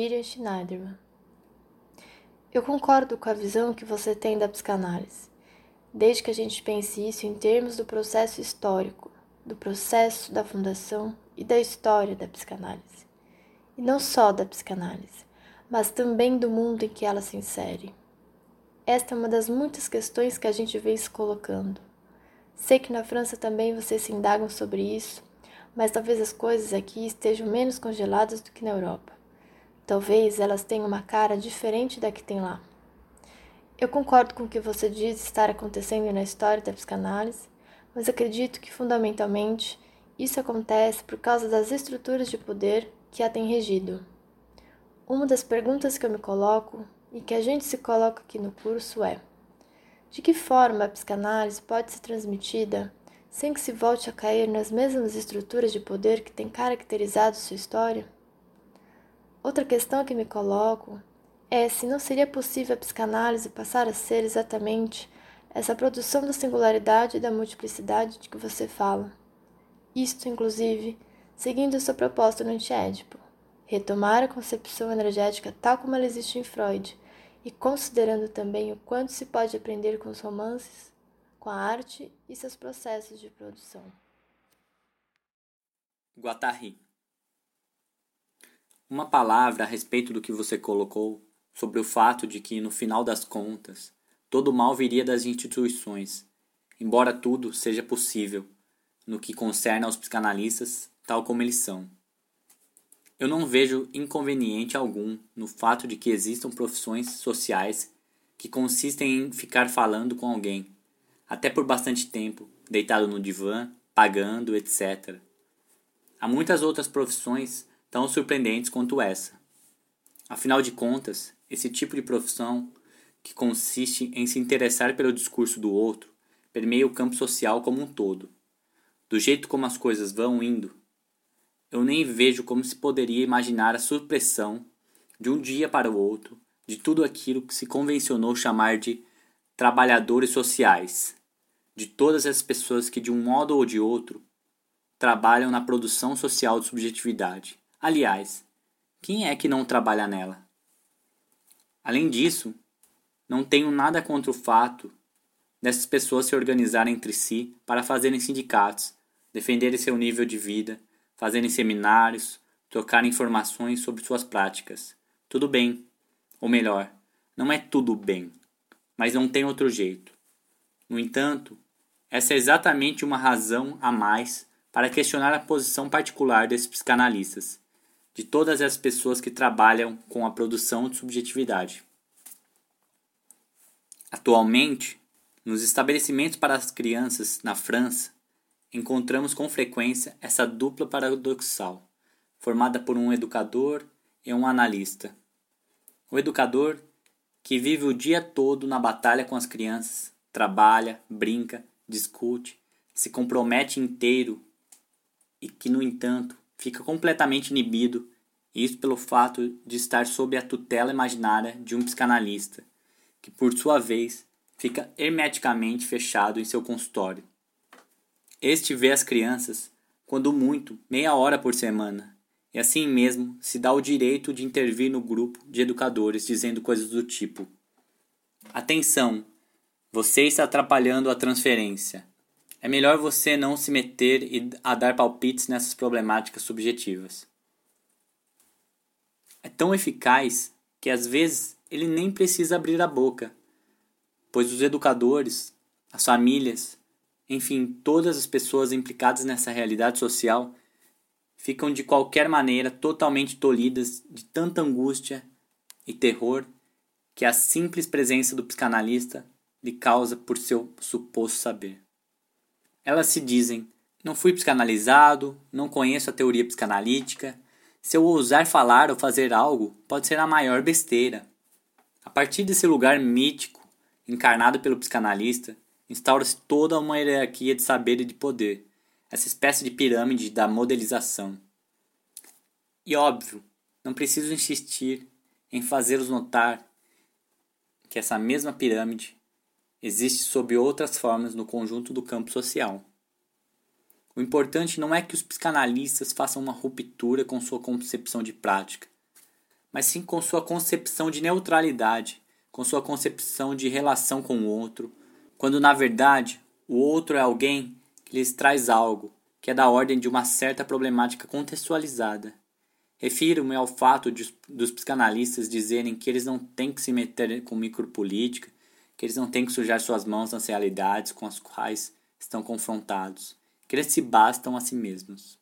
Miriam Schneiderman. Eu concordo com a visão que você tem da psicanálise, desde que a gente pense isso em termos do processo histórico, do processo da fundação e da história da psicanálise. E não só da psicanálise, mas também do mundo em que ela se insere. Esta é uma das muitas questões que a gente vem se colocando. Sei que na França também vocês se indagam sobre isso, mas talvez as coisas aqui estejam menos congeladas do que na Europa. Talvez elas tenham uma cara diferente da que tem lá. Eu concordo com o que você diz estar acontecendo na história da psicanálise, mas acredito que fundamentalmente isso acontece por causa das estruturas de poder que a têm regido. Uma das perguntas que eu me coloco e que a gente se coloca aqui no curso é: de que forma a psicanálise pode ser transmitida sem que se volte a cair nas mesmas estruturas de poder que têm caracterizado sua história? Outra questão que me coloco é se não seria possível a psicanálise passar a ser exatamente essa produção da singularidade e da multiplicidade de que você fala. Isto, inclusive, seguindo a sua proposta no antiédipo, retomar a concepção energética tal como ela existe em Freud e considerando também o quanto se pode aprender com os romances, com a arte e seus processos de produção. Guattari Uma palavra a respeito do que você colocou sobre o fato de que, no final das contas, todo mal viria das instituições, embora tudo seja possível no que concerne aos psicanalistas, tal como eles são. Eu não vejo inconveniente algum no fato de que existam profissões sociais que consistem em ficar falando com alguém, até por bastante tempo, deitado no divã, pagando, etc. Há muitas outras profissões tão surpreendentes quanto essa. Afinal de contas, esse tipo de profissão, que consiste em se interessar pelo discurso do outro, permeia o campo social como um todo. Do jeito como as coisas vão indo, eu nem vejo como se poderia imaginar a supressão, de um dia para o outro, de tudo aquilo que se convencionou chamar de trabalhadores sociais, de todas as pessoas que, de um modo ou de outro, trabalham na produção social de subjetividade. Aliás, quem é que não trabalha nela? Além disso, não tenho nada contra o fato dessas pessoas se organizarem entre si para fazerem sindicatos, defenderem seu nível de vida, fazerem seminários, trocar informações sobre suas práticas. Tudo bem. Ou melhor, não é tudo bem, mas não tem outro jeito. No entanto, essa é exatamente uma razão a mais para questionar a posição particular desses psicanalistas, de todas as pessoas que trabalham com a produção de subjetividade. Atualmente, nos estabelecimentos para as crianças na França, encontramos com frequência essa dupla paradoxal, formada por um educador e um analista. O educador, que vive o dia todo na batalha com as crianças, trabalha, brinca, discute, se compromete inteiro e que, no entanto, fica completamente inibido, isso pelo fato de estar sob a tutela imaginária de um psicanalista, que, por sua vez, fica hermeticamente fechado em seu consultório. Este vê as crianças, quando muito, meia hora por semana, e assim mesmo se dá o direito de intervir no grupo de educadores dizendo coisas do tipo: Atenção, você está atrapalhando a transferência. É melhor você não se meter e a dar palpites nessas problemáticas subjetivas. É tão eficaz que às vezes ele nem precisa abrir a boca, pois os educadores, as famílias, enfim, todas as pessoas implicadas nessa realidade social ficam de qualquer maneira totalmente tolhidas de tanta angústia e terror que a simples presença do psicanalista lhe causa por seu suposto saber. Elas se dizem: não fui psicanalizado, não conheço a teoria psicanalítica. Se eu ousar falar ou fazer algo, pode ser a maior besteira. A partir desse lugar mítico, encarnado pelo psicanalista, instaura-se toda uma hierarquia de saber e de poder, essa espécie de pirâmide da modelização. E óbvio, não preciso insistir em fazê-los notar que essa mesma pirâmide existe sob outras formas no conjunto do campo social. O importante não é que os psicanalistas façam uma ruptura com sua concepção de prática, mas sim com sua concepção de neutralidade, com sua concepção de relação com o outro, quando na verdade o outro é alguém que lhes traz algo, que é da ordem de uma certa problemática contextualizada. Refiro-me ao fato de, dos psicanalistas dizerem que eles não têm que se meter com micropolítica, que eles não têm que sujar suas mãos nas realidades com as quais estão confrontados, que eles se bastam a si mesmos.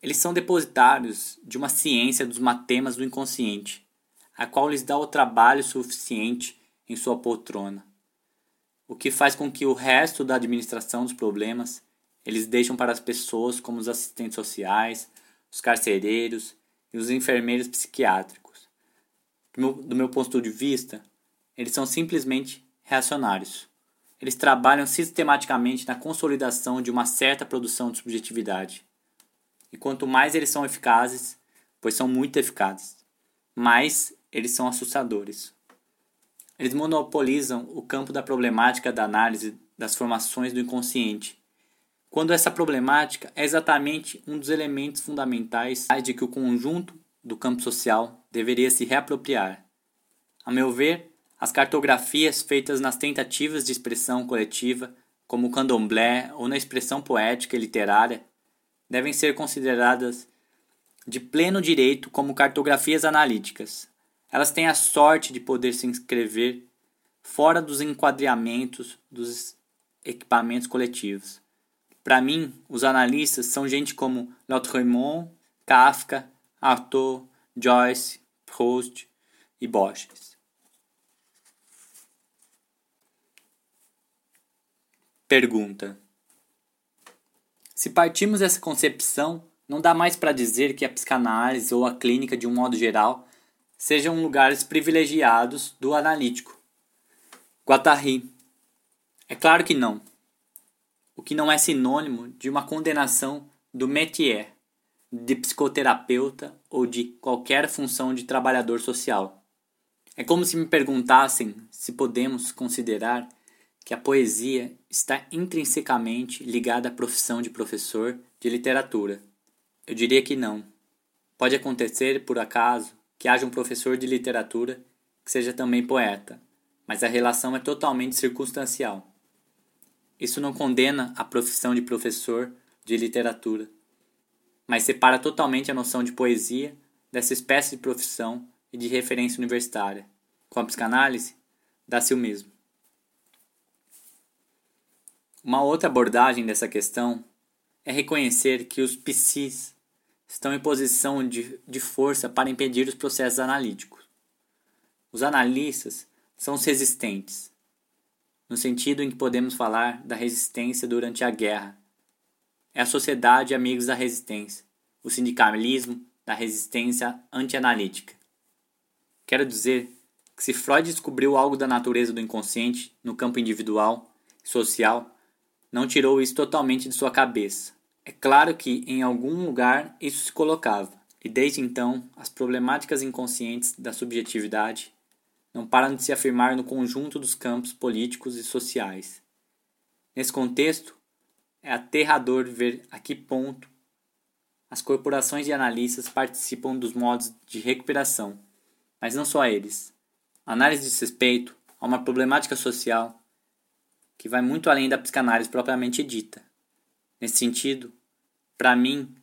Eles são depositários de uma ciência dos matemas do inconsciente, a qual lhes dá o trabalho suficiente em sua poltrona, o que faz com que o resto da administração dos problemas eles deixam para as pessoas como os assistentes sociais, os carcereiros e os enfermeiros psiquiátricos. Do meu, do meu ponto de vista, eles são simplesmente reacionários. Eles trabalham sistematicamente na consolidação de uma certa produção de subjetividade. E quanto mais eles são eficazes, pois são muito eficazes, mais eles são assustadores. Eles monopolizam o campo da problemática da análise das formações do inconsciente quando essa problemática é exatamente um dos elementos fundamentais de que o conjunto do campo social deveria se reapropriar. A meu ver, as cartografias feitas nas tentativas de expressão coletiva, como o candomblé ou na expressão poética e literária, devem ser consideradas de pleno direito como cartografias analíticas. Elas têm a sorte de poder se inscrever fora dos enquadreamentos dos equipamentos coletivos. Para mim, os analistas são gente como Lautréamont, Kafka, Arthur, Joyce, Proust e Borges. Pergunta: Se partimos dessa concepção, não dá mais para dizer que a psicanálise ou a clínica, de um modo geral, sejam lugares privilegiados do analítico. Guattari: É claro que não o que não é sinônimo de uma condenação do métier, de psicoterapeuta ou de qualquer função de trabalhador social. É como se me perguntassem se podemos considerar que a poesia está intrinsecamente ligada à profissão de professor de literatura. Eu diria que não. Pode acontecer, por acaso, que haja um professor de literatura que seja também poeta, mas a relação é totalmente circunstancial. Isso não condena a profissão de professor de literatura, mas separa totalmente a noção de poesia dessa espécie de profissão e de referência universitária. Com a psicanálise, dá-se o mesmo. Uma outra abordagem dessa questão é reconhecer que os psis estão em posição de, de força para impedir os processos analíticos. Os analistas são os resistentes, no sentido em que podemos falar da resistência durante a guerra. É a sociedade amigos da resistência, o sindicalismo da resistência antianalítica. Quero dizer que se Freud descobriu algo da natureza do inconsciente no campo individual e social, não tirou isso totalmente de sua cabeça. É claro que em algum lugar isso se colocava, e desde então as problemáticas inconscientes da subjetividade não param de se afirmar no conjunto dos campos políticos e sociais. Nesse contexto, é aterrador ver a que ponto as corporações de analistas participam dos modos de recuperação, mas não só eles. A análise diz respeito a uma problemática social que vai muito além da psicanálise propriamente dita. Nesse sentido, para mim,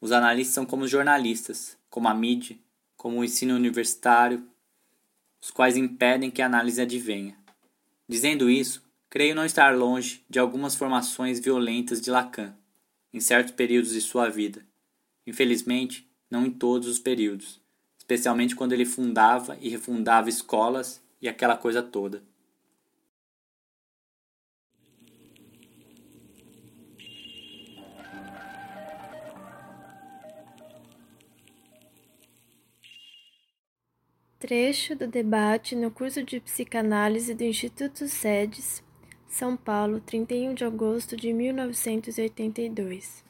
os analistas são como os jornalistas, como a mídia, como o ensino universitário os quais impedem que a análise advenha. Dizendo isso, creio não estar longe de algumas formações violentas de Lacan, em certos períodos de sua vida. Infelizmente, não em todos os períodos, especialmente quando ele fundava e refundava escolas e aquela coisa toda. Trecho do debate no curso de psicanálise do Instituto SEDES, São Paulo, 31 de agosto de 1982.